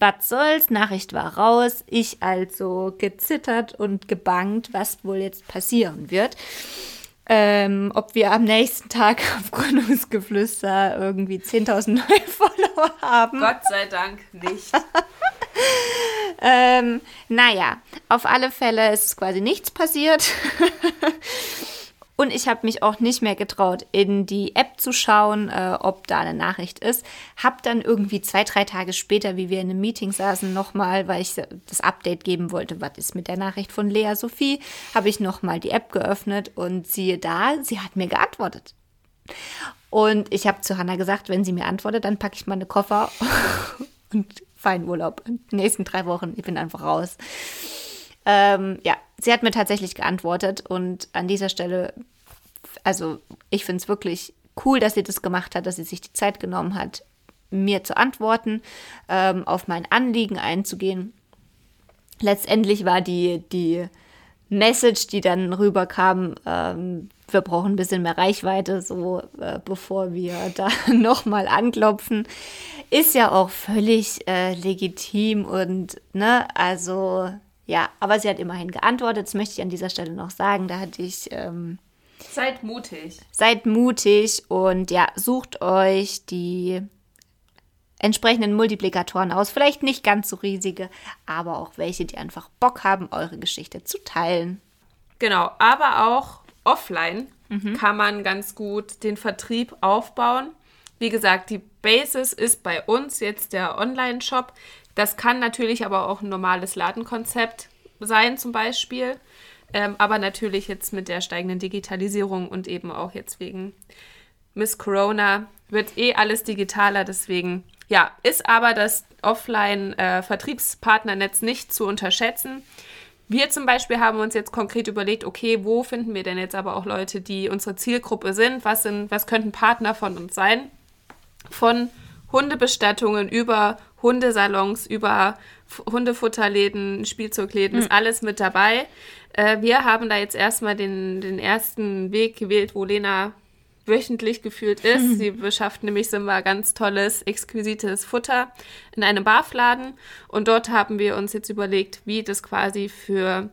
was soll's, Nachricht war raus. Ich also gezittert und gebangt, was wohl jetzt passieren wird ähm, ob wir am nächsten Tag auf Gründungsgeflüster irgendwie 10.000 neue Follower haben. Gott sei Dank nicht. ähm, naja, auf alle Fälle ist quasi nichts passiert. Und ich habe mich auch nicht mehr getraut, in die App zu schauen, äh, ob da eine Nachricht ist. Hab dann irgendwie zwei, drei Tage später, wie wir in einem Meeting saßen, nochmal, weil ich das Update geben wollte, was ist mit der Nachricht von Lea Sophie, habe ich nochmal die App geöffnet und siehe da, sie hat mir geantwortet. Und ich habe zu Hannah gesagt, wenn sie mir antwortet, dann packe ich meine Koffer und fahre in Urlaub. Die nächsten drei Wochen, ich bin einfach raus. Ähm, ja, sie hat mir tatsächlich geantwortet und an dieser Stelle, also ich finde es wirklich cool, dass sie das gemacht hat, dass sie sich die Zeit genommen hat, mir zu antworten, ähm, auf mein Anliegen einzugehen. Letztendlich war die, die Message, die dann rüberkam, ähm, wir brauchen ein bisschen mehr Reichweite, so äh, bevor wir da nochmal anklopfen, ist ja auch völlig äh, legitim und ne, also ja, aber sie hat immerhin geantwortet. Das möchte ich an dieser Stelle noch sagen. Da hatte ich. Ähm, seid mutig. Seid mutig und ja, sucht euch die entsprechenden Multiplikatoren aus. Vielleicht nicht ganz so riesige, aber auch welche, die einfach Bock haben, eure Geschichte zu teilen. Genau, aber auch offline mhm. kann man ganz gut den Vertrieb aufbauen. Wie gesagt, die Basis ist bei uns jetzt der Online-Shop. Das kann natürlich aber auch ein normales Ladenkonzept sein, zum Beispiel. Ähm, aber natürlich jetzt mit der steigenden Digitalisierung und eben auch jetzt wegen Miss Corona wird eh alles digitaler. Deswegen, ja, ist aber das Offline-Vertriebspartnernetz äh, nicht zu unterschätzen. Wir zum Beispiel haben uns jetzt konkret überlegt, okay, wo finden wir denn jetzt aber auch Leute, die unsere Zielgruppe sind? Was, sind, was könnten Partner von uns sein? Von Hundebestattungen über Hundesalons, über Hundefutterläden, Spielzeugläden, mhm. ist alles mit dabei. Äh, wir haben da jetzt erstmal den, den ersten Weg gewählt, wo Lena wöchentlich gefühlt ist. Sie beschafft nämlich immer ganz tolles, exquisites Futter in einem Barfladen. Und dort haben wir uns jetzt überlegt, wie das quasi für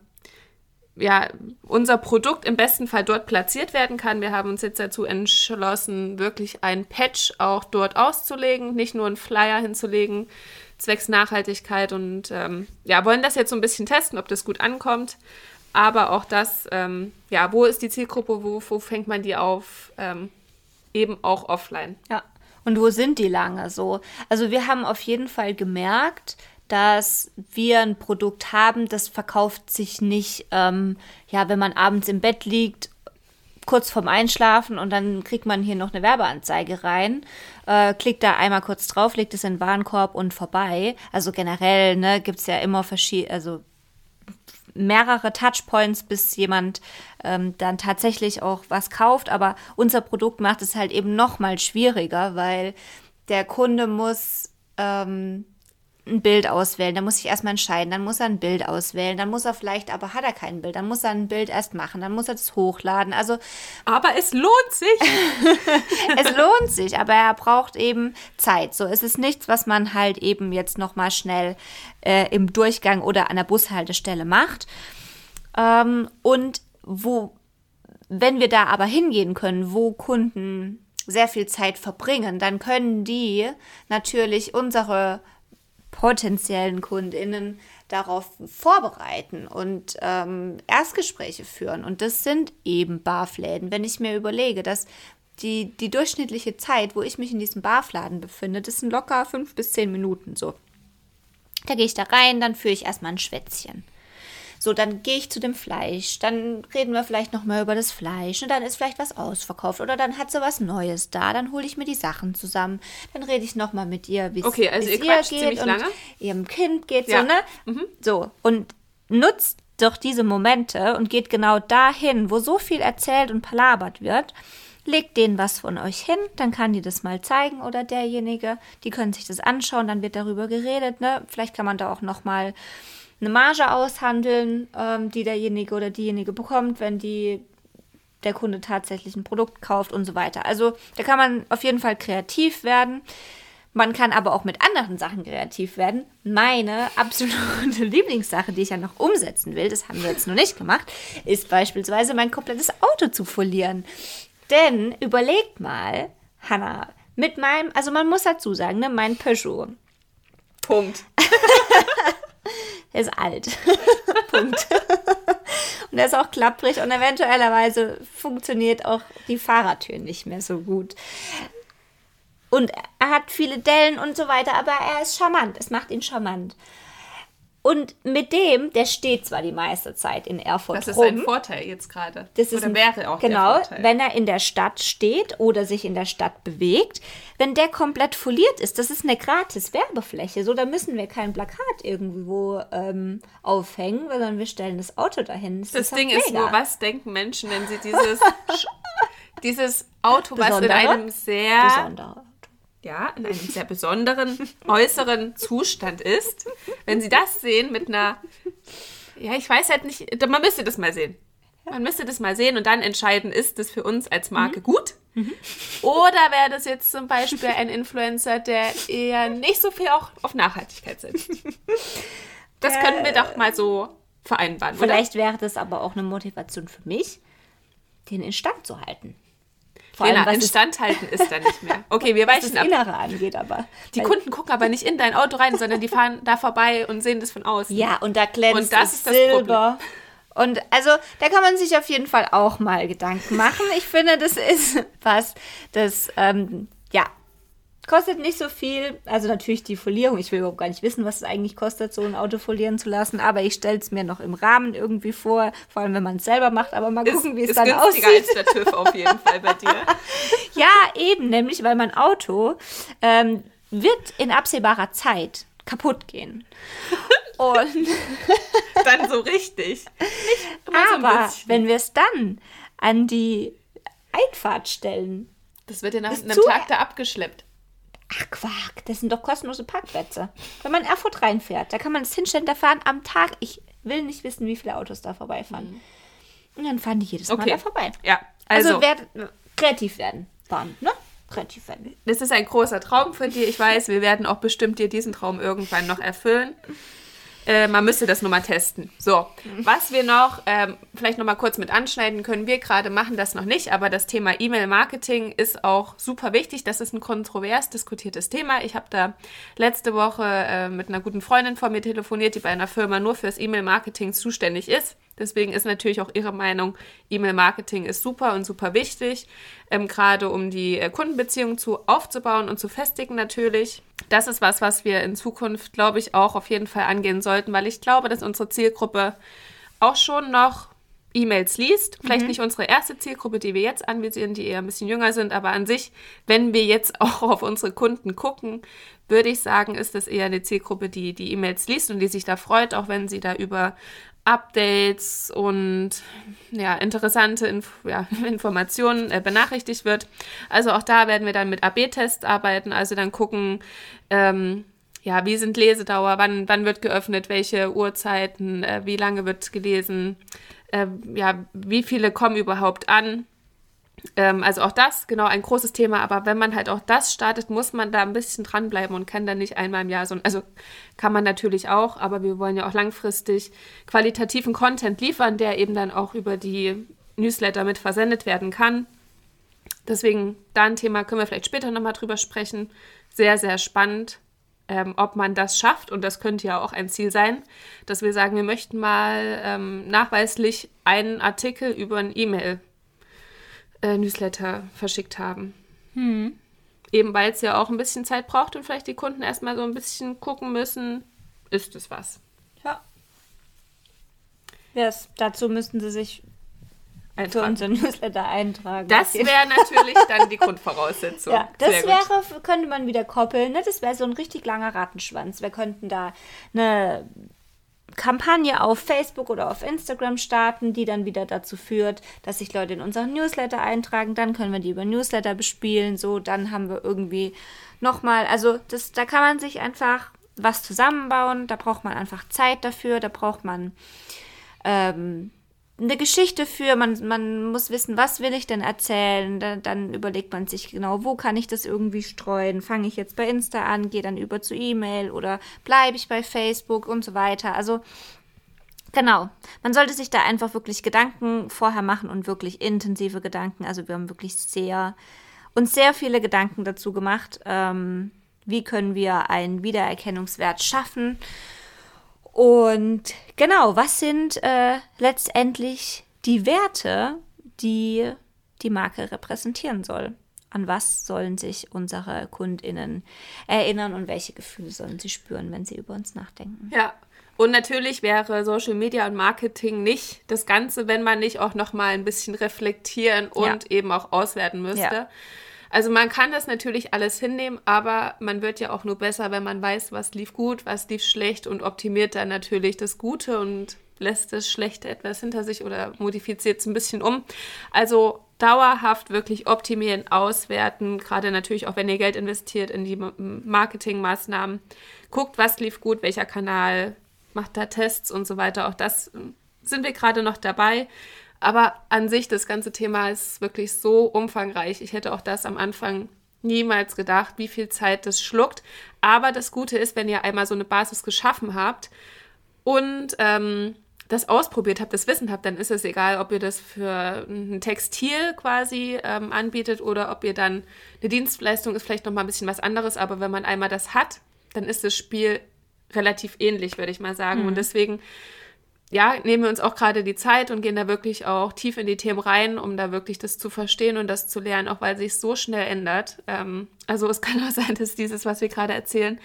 ja, unser Produkt im besten Fall dort platziert werden kann. Wir haben uns jetzt dazu entschlossen, wirklich ein Patch auch dort auszulegen, nicht nur einen Flyer hinzulegen, zwecks Nachhaltigkeit und ähm, ja, wollen das jetzt so ein bisschen testen, ob das gut ankommt. Aber auch das, ähm, ja, wo ist die Zielgruppe, wo, wo fängt man die auf? Ähm, eben auch offline. Ja. Und wo sind die lange so? Also wir haben auf jeden Fall gemerkt, dass wir ein Produkt haben, das verkauft sich nicht, ähm, ja, wenn man abends im Bett liegt, kurz vorm Einschlafen und dann kriegt man hier noch eine Werbeanzeige rein, äh, klickt da einmal kurz drauf, legt es in den Warenkorb und vorbei. Also generell ne, gibt es ja immer verschiedene, also mehrere Touchpoints, bis jemand ähm, dann tatsächlich auch was kauft. Aber unser Produkt macht es halt eben noch mal schwieriger, weil der Kunde muss ähm, ein Bild auswählen, dann muss ich erstmal entscheiden, dann muss er ein Bild auswählen, dann muss er vielleicht, aber hat er kein Bild, dann muss er ein Bild erst machen, dann muss er das hochladen. Also, aber es lohnt sich. es lohnt sich, aber er braucht eben Zeit. So, es ist nichts, was man halt eben jetzt noch mal schnell äh, im Durchgang oder an der Bushaltestelle macht. Ähm, und wo, wenn wir da aber hingehen können, wo Kunden sehr viel Zeit verbringen, dann können die natürlich unsere potenziellen KundInnen darauf vorbereiten und ähm, Erstgespräche führen. Und das sind eben Barfläden. Wenn ich mir überlege, dass die, die durchschnittliche Zeit, wo ich mich in diesem Barfladen befinde, das sind locker fünf bis zehn Minuten so. Da gehe ich da rein, dann führe ich erstmal ein Schwätzchen. So, dann gehe ich zu dem Fleisch, dann reden wir vielleicht nochmal über das Fleisch und dann ist vielleicht was ausverkauft oder dann hat sie was Neues da, dann hole ich mir die Sachen zusammen, dann rede ich nochmal mit ihr, wie okay, also ihr geht und lange. ihrem Kind geht, ja. so, ne? Mhm. So, und nutzt doch diese Momente und geht genau dahin, wo so viel erzählt und palabert wird legt denen was von euch hin, dann kann die das mal zeigen oder derjenige, die können sich das anschauen, dann wird darüber geredet, ne? Vielleicht kann man da auch noch mal eine Marge aushandeln, ähm, die derjenige oder diejenige bekommt, wenn die der Kunde tatsächlich ein Produkt kauft und so weiter. Also da kann man auf jeden Fall kreativ werden. Man kann aber auch mit anderen Sachen kreativ werden. Meine absolute Lieblingssache, die ich ja noch umsetzen will, das haben wir jetzt noch nicht gemacht, ist beispielsweise mein komplettes Auto zu folieren. Denn überlegt mal, Hanna, mit meinem, also man muss dazu sagen, ne, mein Peugeot. Punkt. Er ist alt. Punkt. und er ist auch klapprig und eventuellerweise funktioniert auch die Fahrradtür nicht mehr so gut. Und er hat viele Dellen und so weiter, aber er ist charmant. Es macht ihn charmant. Und mit dem, der steht zwar die meiste Zeit in Erfurt Das ist rum, ein Vorteil jetzt gerade. Das ist oder ein, wäre auch genau, der Vorteil. wenn er in der Stadt steht oder sich in der Stadt bewegt, wenn der komplett foliert ist, das ist eine gratis Werbefläche. So, da müssen wir kein Plakat irgendwo ähm, aufhängen, sondern wir stellen das Auto dahin. Das, Das ist Ding ist nur, was denken Menschen, wenn sie dieses, dieses Auto, was in einem sehr, Besondere. Ja, in einem sehr besonderen äußeren Zustand ist, wenn sie das sehen mit einer, ja, ich weiß halt nicht, man müsste das mal sehen. Man müsste das mal sehen und dann entscheiden, ist das für uns als Marke Mhm. gut? Oder wäre das jetzt zum Beispiel ein Influencer, der eher nicht so viel auch auf Nachhaltigkeit setzt? Das könnten wir doch mal so vereinbaren, Vielleicht wäre das aber auch eine Motivation für mich, den in Stand zu halten. Vor allem, was das, instandhalten ist da nicht mehr. Okay, wir was weichen das ab. Innere angeht, aber. Die Kunden gucken aber nicht in dein Auto rein, sondern die fahren da vorbei und sehen das von außen. Ja, und da glänzt Und das ist das Silber. Und also, da kann man sich auf jeden Fall auch mal Gedanken machen. Ich finde, das ist was, das, ähm, ja, kostet nicht so viel. Also natürlich die Folierung. Ich will überhaupt gar nicht wissen, was es eigentlich kostet, so ein Auto folieren zu lassen. Aber ich stelle es mir noch im Rahmen irgendwie vor. Vor allem, wenn man es selber macht. Aber mal gucken, wie es ist dann günstiger aussieht. als der TÜV auf jeden Fall bei dir. Ja, eben, nämlich, weil mein Auto ähm, wird in absehbarer Zeit kaputt gehen. Und Dann so richtig. So aber bisschen. wenn wir es dann an die Einfahrt stellen, Das wird ja nach ist einem Tag da abgeschleppt. Ach Quark, das sind doch kostenlose Parkplätze. Wenn man in Erfurt reinfährt, da kann man es hinstellen, da fahren am Tag, ich will nicht wissen, wie viele Autos da vorbeifahren. Und dann fahren die jedes Mal Mhm. Okay. da vorbei. Ja, also, Also, wer, kreativ werden, fahren, ne? Kreativ werden. das ist ein großer Traum für dir. Ich weiß, wir werden auch bestimmt dir diesen Traum irgendwann noch erfüllen. Äh, man müsste das nur mal testen. So, was wir noch ähm, vielleicht noch mal kurz mit anschneiden können, wir gerade machen das noch nicht, aber das Thema E-Mail-Marketing ist auch super wichtig. Das ist ein kontrovers diskutiertes Thema. Ich habe da letzte Woche äh, mit einer guten Freundin von mir telefoniert, die bei einer Firma nur fürs E-Mail-Marketing zuständig ist. Deswegen ist natürlich auch ihre Meinung, E-Mail-Marketing ist super und super wichtig, ähm, gerade um die äh, Kundenbeziehung zu aufzubauen und zu festigen natürlich. Das ist was, was wir in Zukunft, glaube ich, auch auf jeden Fall angehen sollten, weil ich glaube, dass unsere Zielgruppe auch schon noch E-Mails liest. Vielleicht nicht unsere erste Zielgruppe, die wir jetzt anvisieren, die eher ein bisschen jünger sind, aber an sich, wenn wir jetzt auch auf unsere Kunden gucken, würde ich sagen, ist das eher eine Zielgruppe, die die E-Mails liest und die sich da freut, auch wenn sie da über Updates und ja, interessante Inf ja, Informationen äh, benachrichtigt wird. Also auch da werden wir dann mit AB-Tests arbeiten, also dann gucken, ähm, ja, wie sind Lesedauer, wann, wann wird geöffnet, welche Uhrzeiten, äh, wie lange wird gelesen, äh, ja, wie viele kommen überhaupt an. Ähm, also auch das, genau, ein großes Thema. Aber wenn man halt auch das startet, muss man da ein bisschen dranbleiben und kann dann nicht einmal im Jahr so, also kann man natürlich auch, aber wir wollen ja auch langfristig qualitativen Content liefern, der eben dann auch über die Newsletter mit versendet werden kann. Deswegen, da ein Thema können wir vielleicht später nochmal drüber sprechen. Sehr, sehr spannend, ähm, ob man das schafft. Und das könnte ja auch ein Ziel sein, dass wir sagen, wir möchten mal ähm, nachweislich einen Artikel über ein E-Mail äh, Newsletter verschickt haben. Eben weil es ja auch ein bisschen Zeit braucht und vielleicht die Kunden erstmal so ein bisschen gucken müssen, ist es was. Ja. Yes, dazu müssten sie sich Eintragen. unseren Newsletter eintragen. Das wäre natürlich dann die Grundvoraussetzung. Ja, das Sehr gut. wäre, könnte man wieder koppeln. Ne? Das wäre so ein richtig langer Rattenschwanz. Wir könnten da eine Kampagne auf Facebook oder auf Instagram starten, die dann wieder dazu führt, dass sich Leute in unseren Newsletter eintragen. Dann können wir die über Newsletter bespielen. So, dann haben wir irgendwie nochmal, also das, da kann man sich einfach was zusammenbauen. Da braucht man einfach Zeit dafür. Da braucht man ähm, eine Geschichte für, man, man muss wissen, was will ich denn erzählen, dann, dann überlegt man sich genau, wo kann ich das irgendwie streuen, fange ich jetzt bei Insta an, gehe dann über zu E-Mail oder bleibe ich bei Facebook und so weiter. Also genau, man sollte sich da einfach wirklich Gedanken vorher machen und wirklich intensive Gedanken. Also wir haben wirklich sehr, uns sehr viele Gedanken dazu gemacht, ähm, wie können wir einen Wiedererkennungswert schaffen. Und genau, was sind äh, letztendlich die Werte, die die Marke repräsentieren soll? An was sollen sich unsere KundInnen erinnern und welche Gefühle sollen sie spüren, wenn sie über uns nachdenken? Ja. Und natürlich wäre Social Media und Marketing nicht das Ganze, wenn man nicht auch noch mal ein bisschen reflektieren und eben auch auswerten müsste. Ja. Also man kann das natürlich alles hinnehmen, aber man wird ja auch nur besser, wenn man weiß, was lief gut, was lief schlecht und optimiert dann natürlich das Gute und lässt das Schlechte etwas hinter sich oder modifiziert es ein bisschen um. Also dauerhaft wirklich optimieren, auswerten, gerade natürlich auch, wenn ihr Geld investiert in die Ma- Marketingmaßnahmen. Guckt, was lief gut, welcher Kanal macht da Tests und so weiter. Auch das ähm, sind wir gerade noch dabei. Aber an sich, das ganze Thema ist wirklich so umfangreich. Ich hätte auch das am Anfang niemals gedacht, wie viel Zeit das schluckt. Aber das Gute ist, wenn ihr einmal so eine Basis geschaffen habt und ähm, das ausprobiert habt, das Wissen habt, dann ist es egal, ob ihr das für ein Textil quasi ähm, anbietet oder ob ihr dann eine Dienstleistung ist vielleicht noch mal ein bisschen was anderes, aber wenn man einmal das hat, dann ist das Spiel relativ ähnlich, würde ich mal sagen. Mhm. Und deswegen ja, nehmen wir uns auch gerade die Zeit und gehen da wirklich auch tief in die Themen rein, um da wirklich das zu verstehen und das zu lernen, auch weil sich so schnell ändert. Ähm, also es kann auch sein, dass dieses, was wir gerade erzählen,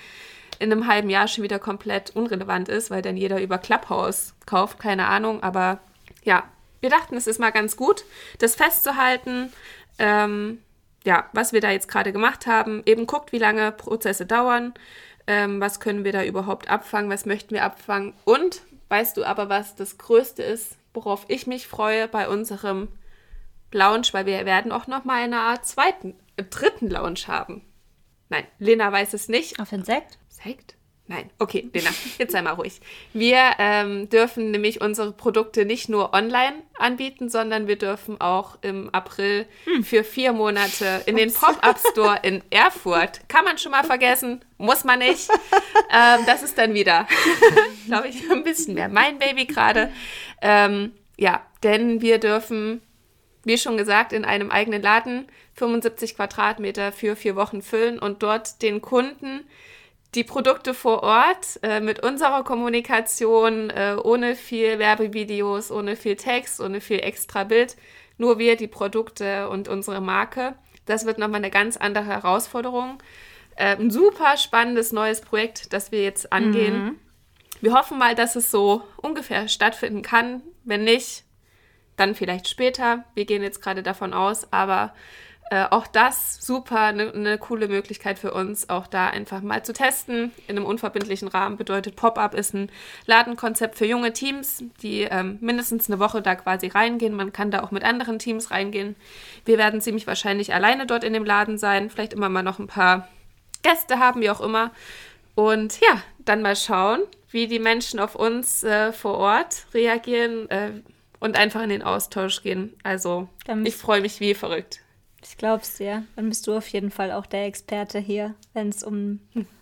in einem halben Jahr schon wieder komplett unrelevant ist, weil dann jeder über Clubhouse kauft, keine Ahnung. Aber ja, wir dachten, es ist mal ganz gut, das festzuhalten. Ähm, ja, was wir da jetzt gerade gemacht haben. Eben guckt, wie lange Prozesse dauern. Ähm, was können wir da überhaupt abfangen? Was möchten wir abfangen? Und weißt du aber, was das Größte ist, worauf ich mich freue bei unserem Lounge, weil wir werden auch noch mal eine Art zweiten, äh, dritten Lounge haben. Nein, Lena weiß es nicht. Auf Insekt? Sekt? Nein. Okay, Lena, jetzt sei mal ruhig. Wir ähm, dürfen nämlich unsere Produkte nicht nur online anbieten, sondern wir dürfen auch im April hm. für vier Monate in den Pop-Up Store in Erfurt. Kann man schon mal vergessen, muss man nicht. ähm, das ist dann wieder, glaube ich, ein bisschen mehr mein Baby gerade. Ähm, ja, denn wir dürfen, wie schon gesagt, in einem eigenen Laden 75 Quadratmeter für vier Wochen füllen und dort den Kunden die Produkte vor Ort äh, mit unserer Kommunikation, äh, ohne viel Werbevideos, ohne viel Text, ohne viel extra Bild, nur wir, die Produkte und unsere Marke. Das wird nochmal eine ganz andere Herausforderung. Äh, ein super spannendes neues Projekt, das wir jetzt angehen. Mhm. Wir hoffen mal, dass es so ungefähr stattfinden kann. Wenn nicht, dann vielleicht später. Wir gehen jetzt gerade davon aus, aber äh, auch das super, eine ne coole Möglichkeit für uns, auch da einfach mal zu testen. In einem unverbindlichen Rahmen bedeutet Pop-up ist ein Ladenkonzept für junge Teams, die ähm, mindestens eine Woche da quasi reingehen. Man kann da auch mit anderen Teams reingehen. Wir werden ziemlich wahrscheinlich alleine dort in dem Laden sein, vielleicht immer mal noch ein paar Gäste haben, wie auch immer. Und ja, dann mal schauen, wie die Menschen auf uns äh, vor Ort reagieren äh, und einfach in den Austausch gehen. Also, ich freue mich wie verrückt. Ich glaub's dir. Dann bist du auf jeden Fall auch der Experte hier, wenn es um,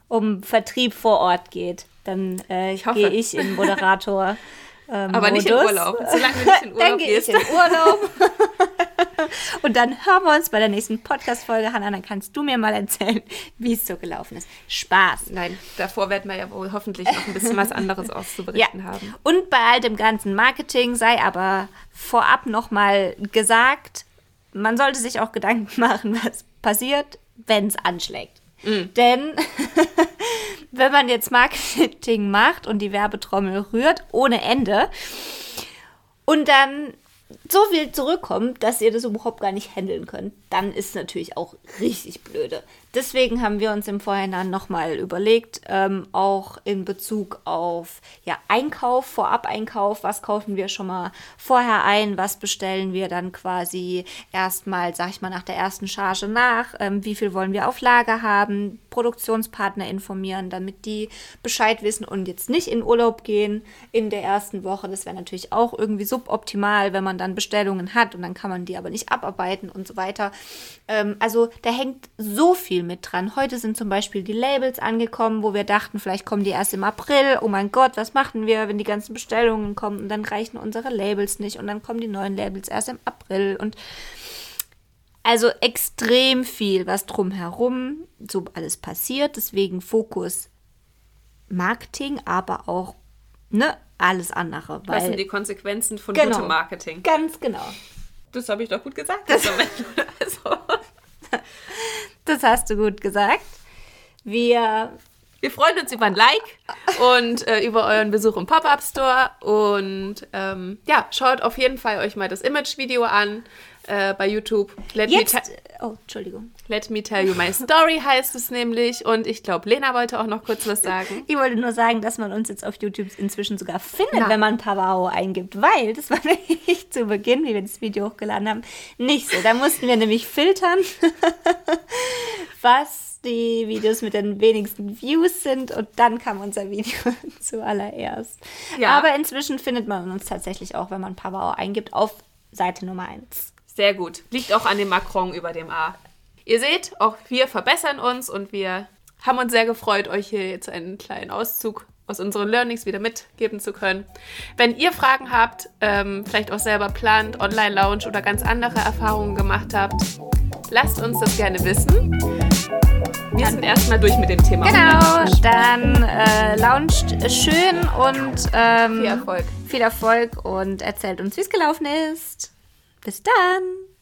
um Vertrieb vor Ort geht. Dann äh, gehe ich in Moderator. Ähm, Aber nicht in Urlaub. Solange du nicht in Urlaub dann gehe ich in Urlaub. Und dann hören wir uns bei der nächsten Podcast-Folge, Hanna. Dann kannst du mir mal erzählen, wie es so gelaufen ist. Spaß. Nein, davor werden wir ja wohl hoffentlich noch ein bisschen was anderes auszuberichten ja. haben. Und bei all dem ganzen Marketing sei aber vorab nochmal gesagt, man sollte sich auch Gedanken machen, was passiert, wenn es anschlägt. Mhm. Denn wenn man jetzt Marketing macht und die Werbetrommel rührt ohne Ende und dann so viel zurückkommt, dass ihr das überhaupt gar nicht handeln könnt, dann ist natürlich auch richtig blöde. Deswegen haben wir uns im Vorhinein nochmal überlegt, ähm, auch in Bezug auf ja, Einkauf, Vorab-Einkauf, was kaufen wir schon mal vorher ein, was bestellen wir dann quasi erstmal, sag ich mal, nach der ersten Charge nach, ähm, wie viel wollen wir auf Lager haben, Produktionspartner informieren, damit die Bescheid wissen und jetzt nicht in Urlaub gehen in der ersten Woche. Das wäre natürlich auch irgendwie suboptimal, wenn man dann Bestellungen hat und dann kann man die aber nicht abarbeiten und so weiter. Ähm, also da hängt so viel mit dran. Heute sind zum Beispiel die Labels angekommen, wo wir dachten, vielleicht kommen die erst im April. Oh mein Gott, was machen wir, wenn die ganzen Bestellungen kommen und dann reichen unsere Labels nicht und dann kommen die neuen Labels erst im April und also extrem viel, was drumherum so alles passiert. Deswegen Fokus Marketing, aber auch ne, alles andere. Weil, was sind die Konsequenzen von genau, gutem Marketing? Ganz genau. Das habe ich doch gut gesagt. Das, also. das hast du gut gesagt. Wir wir freuen uns über ein Like und äh, über euren Besuch im Pop-Up Store. Und ähm, ja, schaut auf jeden Fall euch mal das Image-Video an äh, bei YouTube. Let Jetzt, oh, Entschuldigung. Let me tell you my story heißt es nämlich. Und ich glaube, Lena wollte auch noch kurz was sagen. Ich wollte nur sagen, dass man uns jetzt auf YouTube inzwischen sogar findet, ja. wenn man Pavao eingibt, weil das war nämlich zu Beginn, wie wir das Video hochgeladen haben, nicht so. Da mussten wir nämlich filtern, was die Videos mit den wenigsten Views sind und dann kam unser Video zuallererst. Ja. Aber inzwischen findet man uns tatsächlich auch, wenn man Pavao eingibt, auf Seite Nummer 1. Sehr gut. Liegt auch an dem Macron über dem A. Ihr seht, auch wir verbessern uns und wir haben uns sehr gefreut, euch hier jetzt einen kleinen Auszug aus unseren Learnings wieder mitgeben zu können. Wenn ihr Fragen habt, ähm, vielleicht auch selber plant, Online-Lounge oder ganz andere Erfahrungen gemacht habt, lasst uns das gerne wissen. Wir sind erstmal durch mit dem Thema. Genau, dann äh, launcht schön und ähm, Viel Erfolg. Viel Erfolg und erzählt uns, wie es gelaufen ist. Bis dann.